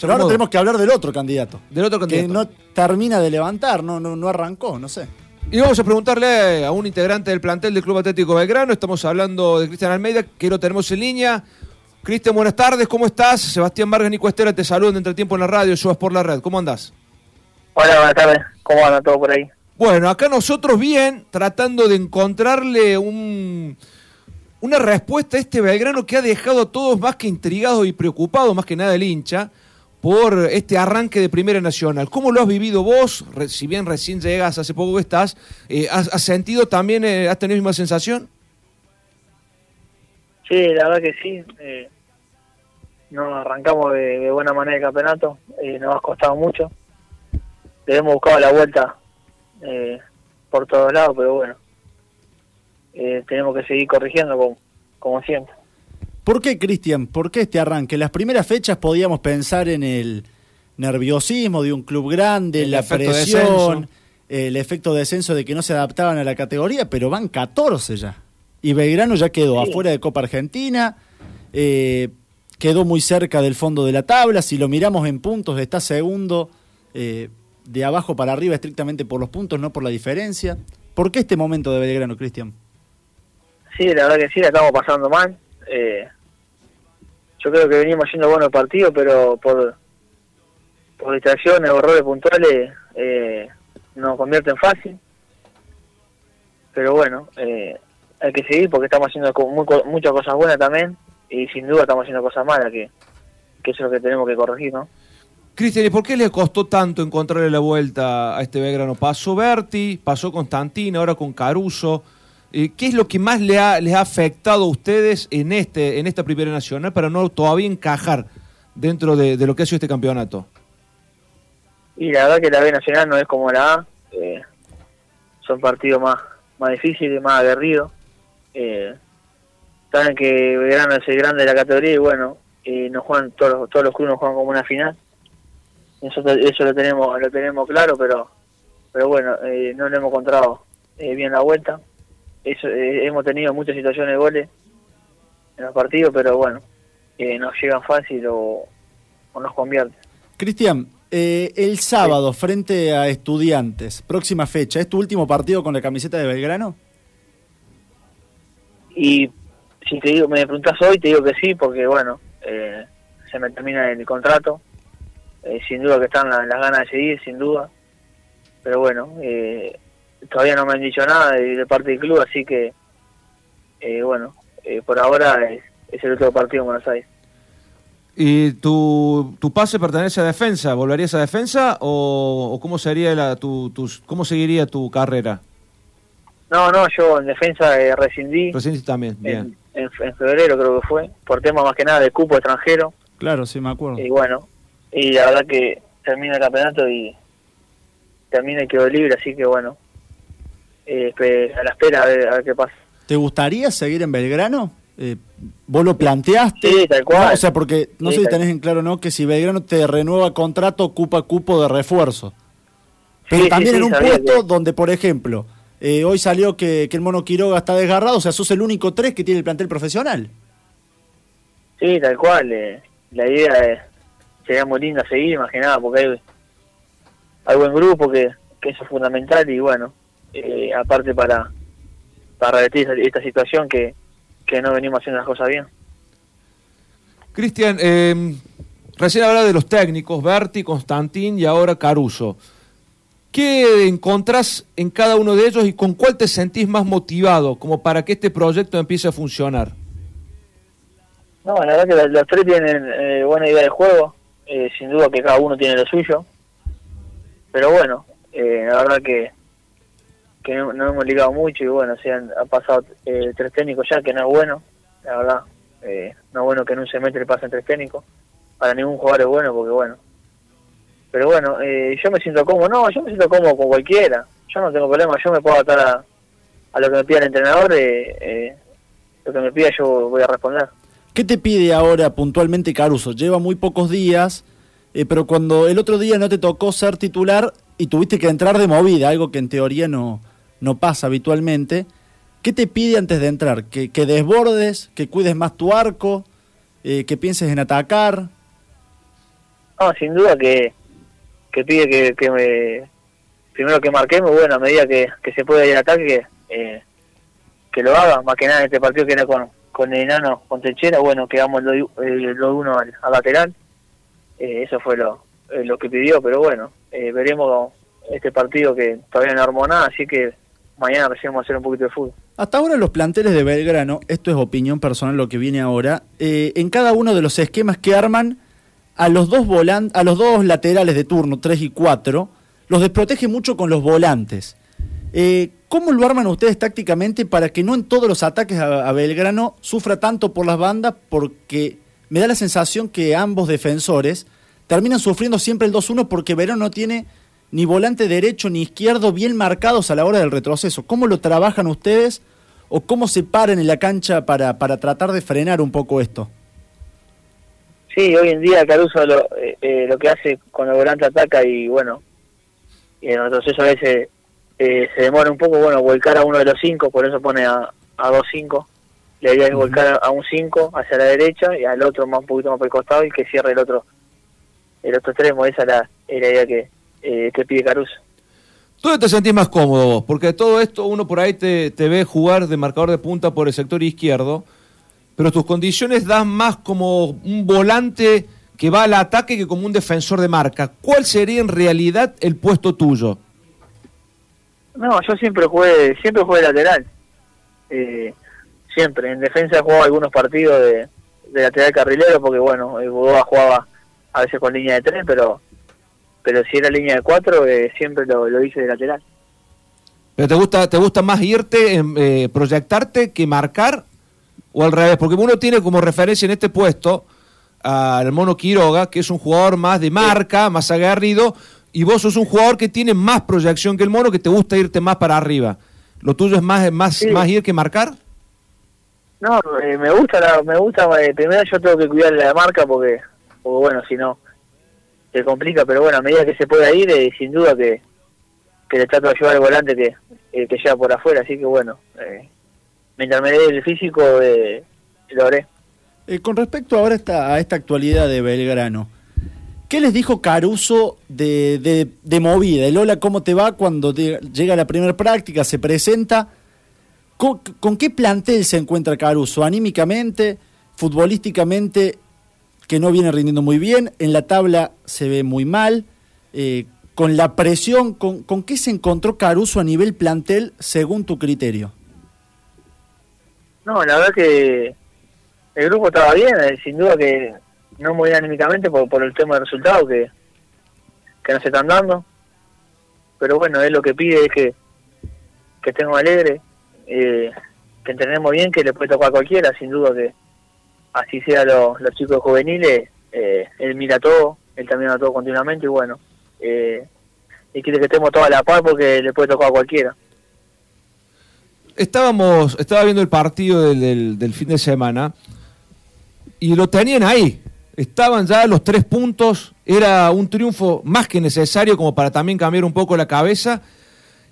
Pero ahora tenemos que hablar del otro candidato. Del otro candidato. Que no termina de levantar, no, no, no arrancó, no sé. Y vamos a preguntarle a un integrante del plantel del Club Atlético Belgrano. Estamos hablando de Cristian Almeida, que lo tenemos en línea. Cristian, buenas tardes, ¿cómo estás? Sebastián Vargas Nico Estera te saludan de Entretiempo en la radio, subas por la red. ¿Cómo andás? Hola, buenas tardes. ¿Cómo anda todo por ahí? Bueno, acá nosotros bien, tratando de encontrarle un, una respuesta a este Belgrano que ha dejado a todos más que intrigados y preocupados, más que nada el hincha, por este arranque de Primera Nacional. ¿Cómo lo has vivido vos? si bien recién llegas, hace poco que estás, eh, ¿has, sentido también, eh, has tenido la misma sensación? Sí, la verdad que sí. Eh, nos arrancamos de, buena manera el campeonato, eh, nos ha costado mucho. Le hemos buscado la vuelta por todos lados, pero bueno, tenemos que seguir corrigiendo como siempre. ¿Por qué, Cristian? ¿Por qué este arranque? Las primeras fechas podíamos pensar en el nerviosismo de un club grande, la presión, el efecto de descenso de que no se adaptaban a la categoría, pero van 14 ya. Y Belgrano ya quedó afuera de Copa Argentina, eh, quedó muy cerca del fondo de la tabla. Si lo miramos en puntos, está segundo eh, de abajo para arriba, estrictamente por los puntos, no por la diferencia. ¿Por qué este momento de Belgrano, Cristian? Sí, la verdad que sí, la estamos pasando mal. Eh, yo creo que venimos haciendo buenos partidos, pero por, distracciones o errores puntuales eh, nos convierten fácil. Pero bueno, eh, hay que seguir porque estamos haciendo muchas cosas buenas también y sin duda estamos haciendo cosas malas, que, que eso es lo que tenemos que corregir, ¿no? Cristian, ¿y por qué le costó tanto encontrarle la vuelta a este Belgrano? Pasó Berti, pasó Constantino, ahora con Caruso. Eh, ¿Qué es lo que más le ha, les ha afectado a ustedes en, este, en esta Primera Nacional para no todavía encajar dentro de, lo que ha sido este campeonato? Y la verdad que la B Nacional no es como la A. Eh, son partidos más, más difíciles, más aguerridos. Eh, saben que Belgrano es el grande de la categoría y bueno, eh, nos juegan todos los, todos los clubes nos juegan como una final. Eso, lo tenemos lo tenemos claro, pero pero bueno, no le hemos encontrado bien la vuelta eso, eh, hemos tenido muchas situaciones de goles en los partidos, pero bueno, eh, nos llegan fácil o, nos convierte. Cristian, eh, el sábado frente a estudiantes, próxima fecha, ¿es tu último partido con la camiseta de Belgrano? Y si te digo, me preguntas hoy, te digo que sí, porque bueno, se me termina el contrato. sin duda que están las, las, ganas de seguir, sin duda. Pero bueno, eh, todavía no me han dicho nada de, parte del club, así que, eh, bueno, eh, por ahora es, el otro partido en Buenos Aires. ¿Y tu, tu pase pertenece a defensa? ¿Volverías a defensa o, cómo, sería la, tu, cómo seguiría tu carrera? No, no, yo en defensa eh, rescindí. Rescindí también, bien. En, febrero creo que fue, por tema más que nada de cupo extranjero. Claro, sí, me acuerdo. Y bueno, y la verdad que termina el campeonato y termina y quedó libre, así que bueno, eh, a la espera a ver, qué pasa. ¿Te gustaría seguir en Belgrano? Eh, ¿Vos lo planteaste? Sí, tal cual. o sea, porque no sé si tenés en claro no que si Belgrano te renueva contrato, ocupa cupo de refuerzo. Pero también en un puesto donde, por ejemplo, eh, hoy salió que, el Mono Quiroga está desgarrado, o sea, sos el único tres que tiene el plantel profesional. Sí, tal cual. Eh, la idea es, sería muy linda seguir, más que nada, porque hay, hay buen grupo que, que eso es fundamental y bueno, eh, aparte para, para revertir esta, situación que, no venimos haciendo las cosas bien. Cristian, eh, recién hablaba de los técnicos, Berti, Constantín y ahora Caruso. ¿Qué encontrás en cada uno de ellos y con cuál te sentís más motivado como para que este proyecto empiece a funcionar? No, la verdad que los, tres tienen eh, buena idea de juego, eh, sin duda que cada uno tiene lo suyo, pero bueno, la verdad que que no, hemos ligado mucho y bueno, se han, pasado eh, tres técnicos ya, que no es bueno, la verdad. Eh, no es bueno que en un semestre pasen tres técnicos. Para ningún jugador es bueno porque bueno. Pero bueno, eh, yo me siento cómodo. No, yo me siento cómodo con cualquiera. Yo no tengo problema. Yo me puedo adaptar a, lo que me pida el entrenador. Eh, lo que me pida yo voy a responder. ¿Qué te pide ahora puntualmente Caruso? Lleva muy pocos días, pero cuando el otro día no te tocó ser titular y tuviste que entrar de movida, algo que en teoría no, no pasa habitualmente. ¿Qué te pide antes de entrar? ¿Que, desbordes, que cuides más tu arco, eh, que pienses en atacar? No, sin duda que, que pide que, que me, primero que marquemos, bueno, a medida que, que se pueda ir al ataque, eh, que lo haga, más que nada en este partido que era con, con el enano, con Techera, bueno, quedamos eh, lo uno al, lateral, eh, eso fue lo, eh, lo que pidió, pero bueno, veremos este partido que todavía no armó nada, así que mañana recién vamos a hacer un poquito de fútbol. Hasta ahora los planteles de Belgrano, esto es opinión personal lo que viene ahora, en cada uno de los esquemas que arman, a los dos a los dos laterales de turno, 3 y 4, los desprotege mucho con los volantes. Eh, ¿Cómo lo arman ustedes tácticamente para que no en todos los ataques a, Belgrano sufra tanto por las bandas? Porque me da la sensación que ambos defensores terminan sufriendo siempre el 2-1 porque Verón no tiene ni volante derecho ni izquierdo bien marcados a la hora del retroceso. ¿Cómo lo trabajan ustedes o cómo se paran en la cancha para, para tratar de frenar un poco esto? Sí, hoy en día Caruso lo, eh, eh, lo que hace con el volante ataca y bueno, y en el retroceso a veces eh, se demora un poco, bueno, volcar a uno de los cinco, por eso pone a, a dos cinco. Le idea es volcar a un cinco hacia la derecha y al otro más un poquito más por el costado y que cierre el otro el otro extremo. Esa es la, idea que, eh, que pide Caruso. ¿Dónde te sentís más cómodo vos? Porque todo esto uno por ahí te, te ve jugar de marcador de punta por el sector izquierdo, pero tus condiciones dan más como un volante que va al ataque que como un defensor de marca. ¿Cuál sería en realidad el puesto tuyo? No, yo siempre jugué, siempre jugué lateral. Eh, siempre. En defensa he jugado algunos partidos de, lateral carrilero porque, bueno, el jugaba a veces con línea de tres, pero pero si era línea de cuatro, eh, siempre lo, lo, hice de lateral. ¿Pero te gusta, te gusta más irte, eh, proyectarte que marcar? ¿O al revés? Porque uno tiene como referencia en este puesto al Mono Quiroga, que es un jugador más de marca, más aguerrido, y vos sos un jugador que tiene más proyección que el mono, que te gusta irte más para arriba. ¿Lo tuyo es más más, más ir que marcar? No, eh, me gusta, la, me gusta, eh, primero yo tengo que cuidar la marca porque, porque bueno, si no, se complica, pero bueno, a medida que se pueda ir, eh, sin duda que, que le trato de ayudar al volante que, que lleva por afuera, así que bueno, mientras me dé el físico, lo haré. con respecto ahora a esta, a esta actualidad de Belgrano, ¿Qué les dijo Caruso de, de, movida? El hola, ¿cómo te va? Cuando llega la primera práctica, se presenta. ¿Con, qué plantel se encuentra Caruso? ¿Anímicamente? ¿Futbolísticamente? Que no viene rindiendo muy bien. En la tabla se ve muy mal. Eh, con la presión, con, ¿con qué se encontró Caruso a nivel plantel según tu criterio? No, la verdad que el grupo estaba bien, eh, sin duda que no muy anímicamente por, por el tema de resultados que, que no se están dando. Pero bueno, él lo que pide es que, que estemos alegres, eh, que entendemos bien que le puede tocar cualquiera, sin duda que así sea los, los chicos juveniles, eh, él mira todo, él también mira todo continuamente y bueno, eh, y quiere que estemos toda la paz porque le puede tocar a cualquiera. Estábamos, estaba viendo el partido del, del fin de semana y lo tenían ahí, estaban ya los tres puntos, era un triunfo más que necesario como para también cambiar un poco la cabeza.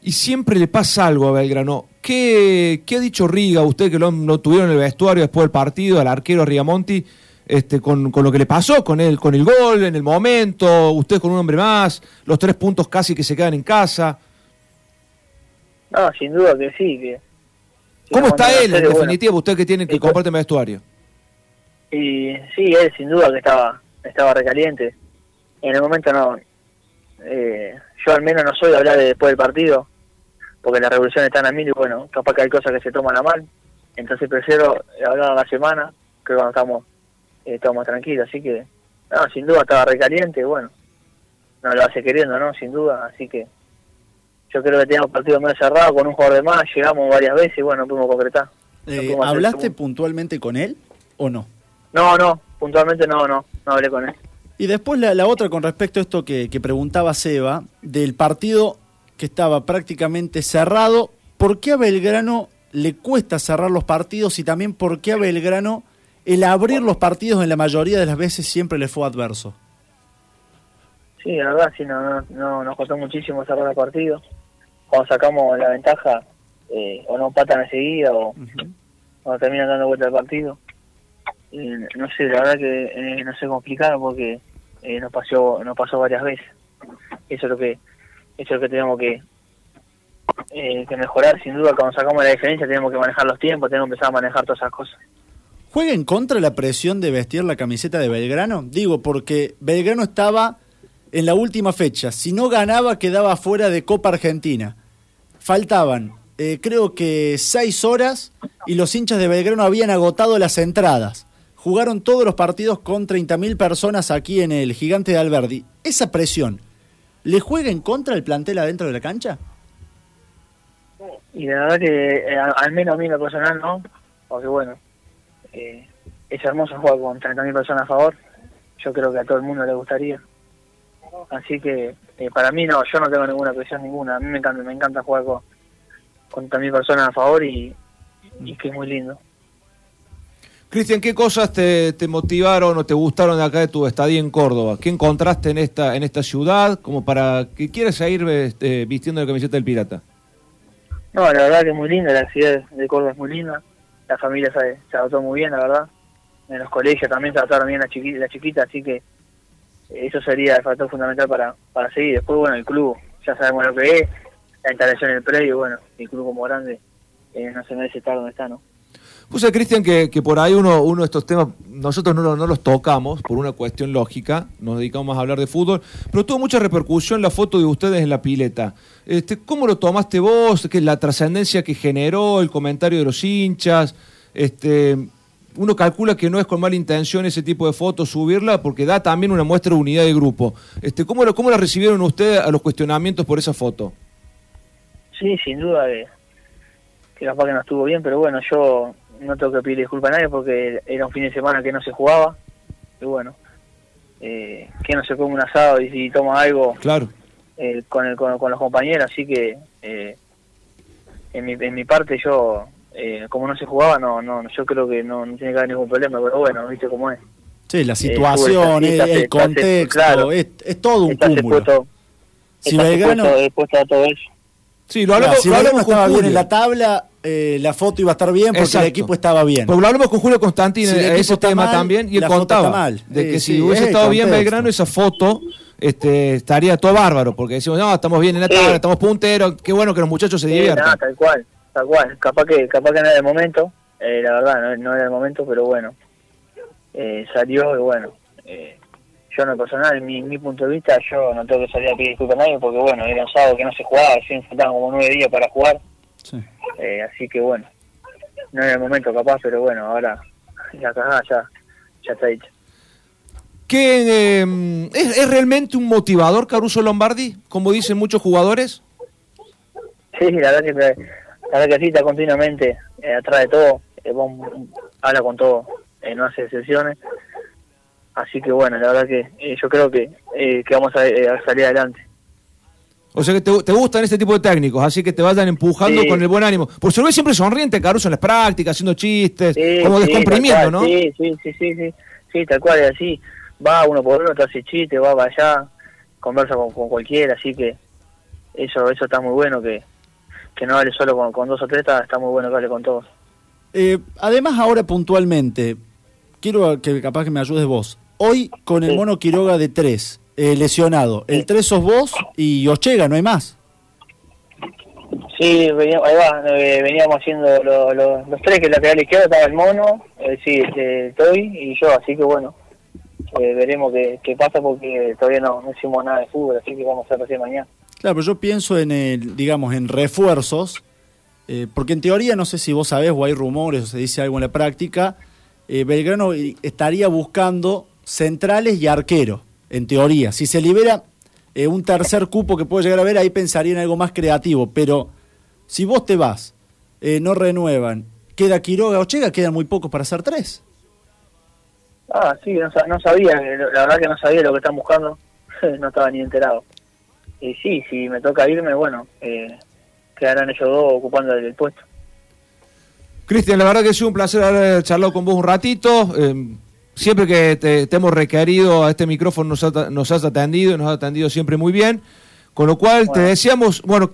Y siempre le pasa algo a Belgrano. ¿Qué, qué ha dicho Riga, usted que lo, tuvieron en el vestuario después del partido, al arquero Rigamonti, este, con, con, lo que le pasó, con él, con el gol, en el momento, usted con un hombre más, los tres puntos casi que se quedan en casa? No, sin duda que sí. Que, ¿Cómo está él, en definitiva, usted que tiene que comparte el vestuario? Y sí, él sin duda que estaba estaba recaliente. En el momento no. Eh, yo al menos no soy de hablar de después del partido, porque la revolución está en mil y bueno, capaz que hay cosas que se toman a mal. Entonces prefiero hablar a la semana, que cuando estamos, eh, estamos tranquilos. Así que, no, sin duda estaba recaliente, bueno, no lo hace queriendo, ¿no? Sin duda. Así que yo creo que teníamos partido medio cerrado con un jugador de más, llegamos varias veces y bueno, no pudimos concretar. Eh, ¿Hablaste puntualmente con él o no? No, no, puntualmente no, no, no hablé con él. Y después la, otra con respecto a esto que, preguntaba Seba, del partido que estaba prácticamente cerrado, ¿por qué a Belgrano le cuesta cerrar los partidos y también por qué a Belgrano el abrir los partidos en la mayoría de las veces siempre le fue adverso? Sí, la verdad, sí, no, no, nos costó muchísimo cerrar el partido. Cuando sacamos la ventaja, eh, o no patan enseguida o, o terminan dando vuelta al partido no sé, la verdad que eh, no sé cómo explicarlo porque eh, nos pasó nos pasó varias veces. Eso es lo que eso es lo que tenemos que eh, que mejorar, sin duda, cuando sacamos la diferencia tenemos que manejar los tiempos, tenemos que empezar a manejar todas esas cosas. ¿Juega en contra la presión de vestir la camiseta de Belgrano? Digo, porque Belgrano estaba en la última fecha. Si no ganaba, quedaba fuera de Copa Argentina. Faltaban, eh, creo que seis horas y los hinchas de Belgrano habían agotado las entradas. Jugaron todos los partidos con 30.000 personas aquí en el Gigante de Alberdi. ¿Esa presión le juega en contra el plantel adentro de la cancha? Y la verdad que eh, al menos a mí en lo personal no, porque bueno, eh, es hermoso jugar con 30.000 personas a favor, yo creo que a todo el mundo le gustaría. Así que eh, para mí no, yo no tengo ninguna presión ninguna, a mí me encanta, me encanta jugar con, con 30.000 personas a favor y, que es muy lindo. Cristian, ¿qué cosas te, motivaron o te gustaron acá de tu estadía en Córdoba? ¿Qué encontraste en esta en esta ciudad como para que quieras seguir este, vistiendo la camiseta del Pirata? No, la verdad que es muy linda, la ciudad de Córdoba es muy linda, la familia se, se adaptó muy bien, la verdad. En los colegios también se adaptaron bien la chiquita, la chiquita así que eso sería el factor fundamental para, para seguir. Después, bueno, el club, ya sabemos lo que es, la instalación en el predio, bueno, el club como grande eh, no se merece estar donde está, ¿no? Puse, Cristian, que, que por ahí uno, uno de estos temas, nosotros no, no los tocamos por una cuestión lógica, nos dedicamos a hablar de fútbol, pero tuvo mucha repercusión la foto de ustedes en la pileta. Este, ¿Cómo lo tomaste vos? ¿Qué, la trascendencia que generó, el comentario de los hinchas? Este, uno calcula que no es con mala intención ese tipo de fotos subirla porque da también una muestra de unidad de grupo. Este, ¿cómo, lo, ¿Cómo la recibieron ustedes a los cuestionamientos por esa foto? Sí, sin duda que, que capaz que no estuvo bien, pero bueno, yo no tengo que pedir disculpas a nadie porque era un fin de semana que no se jugaba. Y bueno, eh, que no se come un asado y si toma algo claro. Eh, con, el, con, los compañeros. Así que eh, en, mi, en mi parte yo, como no se jugaba, no, no yo creo que no, tiene que haber ningún problema. Pero bueno, viste cómo es. Sí, la situación, el, contexto, es, todo un cúmulo. si Belgrano... Puesto, a todo eso. Sí, lo hablamos, si lo estaba bien en la tabla, eh, la foto iba a estar bien porque el equipo estaba bien. Porque lo hablamos con Julio Constantín en ese tema también y él contaba mal. de que si hubiese estado bien Belgrano, esa foto este, estaría todo bárbaro, porque decimos, no, estamos bien en la tabla, estamos punteros, qué bueno que los muchachos se diviertan. tal cual, tal cual. Capaz que, capaz que no era el momento, eh, la verdad, no, era el momento, pero bueno, eh, salió y bueno. yo en lo personal, en mi, punto de vista, yo no tengo que salir a pedir disculpas a nadie porque bueno, era un sábado que no se jugaba, recién faltaban como nueve días para jugar. Eh, así que bueno, no era el momento capaz, pero bueno, ahora ya, ya, ya está dicho. ¿Qué, em, ¿es, realmente un motivador Caruso Lombardi, como dicen muchos jugadores? Sí, la verdad que, la verdad que sí, está continuamente eh, atrás de todo, eh, habla con todo, no hace excepciones. Así que bueno, la verdad que yo creo que, que vamos a salir adelante. O sea que te, gustan este tipo de técnicos, así que te vayan empujando con el buen ánimo. Por se ve siempre sonriente Caruso en las prácticas, haciendo chistes, como descomprimiendo, ¿no? Sí, sí, sí, sí, sí, tal cual, es así. Va uno por uno, te hace chistes, va para allá, conversa con, cualquiera, así que eso eso está muy bueno, que, que no hable solo con, dos o tres, está, muy bueno que hable con todos. Eh, además, ahora puntualmente, quiero que capaz que me ayudes vos. Hoy con el mono Quiroga de tres, eh, lesionado. El 3 sos vos y Ochega, no hay más. Sí, veníamos, ahí va, eh, veníamos haciendo los tres, que el lateral izquierdo estaba el mono, eh, sí, este, Toy y yo, así que bueno, eh, veremos qué, qué, pasa porque todavía no, hicimos nada de fútbol, así que vamos a hacer recién mañana. Claro, pero yo pienso en, el, digamos, en refuerzos, porque en teoría, no sé si vos sabés o hay rumores o se dice algo en la práctica, Belgrano estaría buscando centrales y arqueros en teoría. Si se libera eh, un tercer cupo que puede llegar a ver, ahí pensaría en algo más creativo. Pero si vos te vas, eh, no renuevan, queda Quiroga o Chega, quedan muy pocos para hacer tres. Ah, sí, no, sabía, la verdad que no sabía lo que están buscando, no estaba ni enterado. Y sí, si me toca irme, bueno, eh, quedarán ellos dos ocupando el, puesto. Cristian, la verdad que ha sido un placer haber charlado con vos un ratito. Siempre que te, hemos requerido a este micrófono nos, has atendido y nos has atendido siempre muy bien. Con lo cual te deseamos, bueno,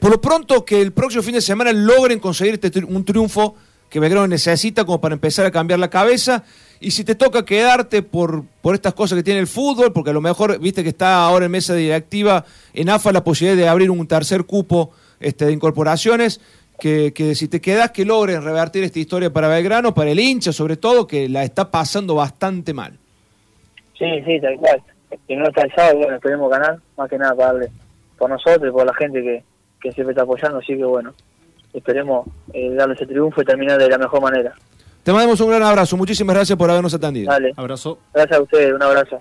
por lo pronto que el próximo fin de semana logren conseguir este un triunfo que Belgrano necesita como para empezar a cambiar la cabeza. Y si te toca quedarte por, por estas cosas que tiene el fútbol, porque a lo mejor, viste que está ahora en mesa directiva en AFA la posibilidad de abrir un tercer cupo este, de incorporaciones, que, que si te quedas que logres revertir esta historia para Belgrano, para el hincha sobre todo, que la está pasando bastante mal. Sí, sí, tal cual. Si no está el sábado, bueno, esperemos ganar, más que nada para darle por nosotros y por la gente que, que siempre está apoyando, así que bueno, esperemos eh, darle ese triunfo y terminar de la mejor manera. Te mandamos un gran abrazo, muchísimas gracias por habernos atendido. Dale. Abrazo. Gracias a ustedes, un abrazo.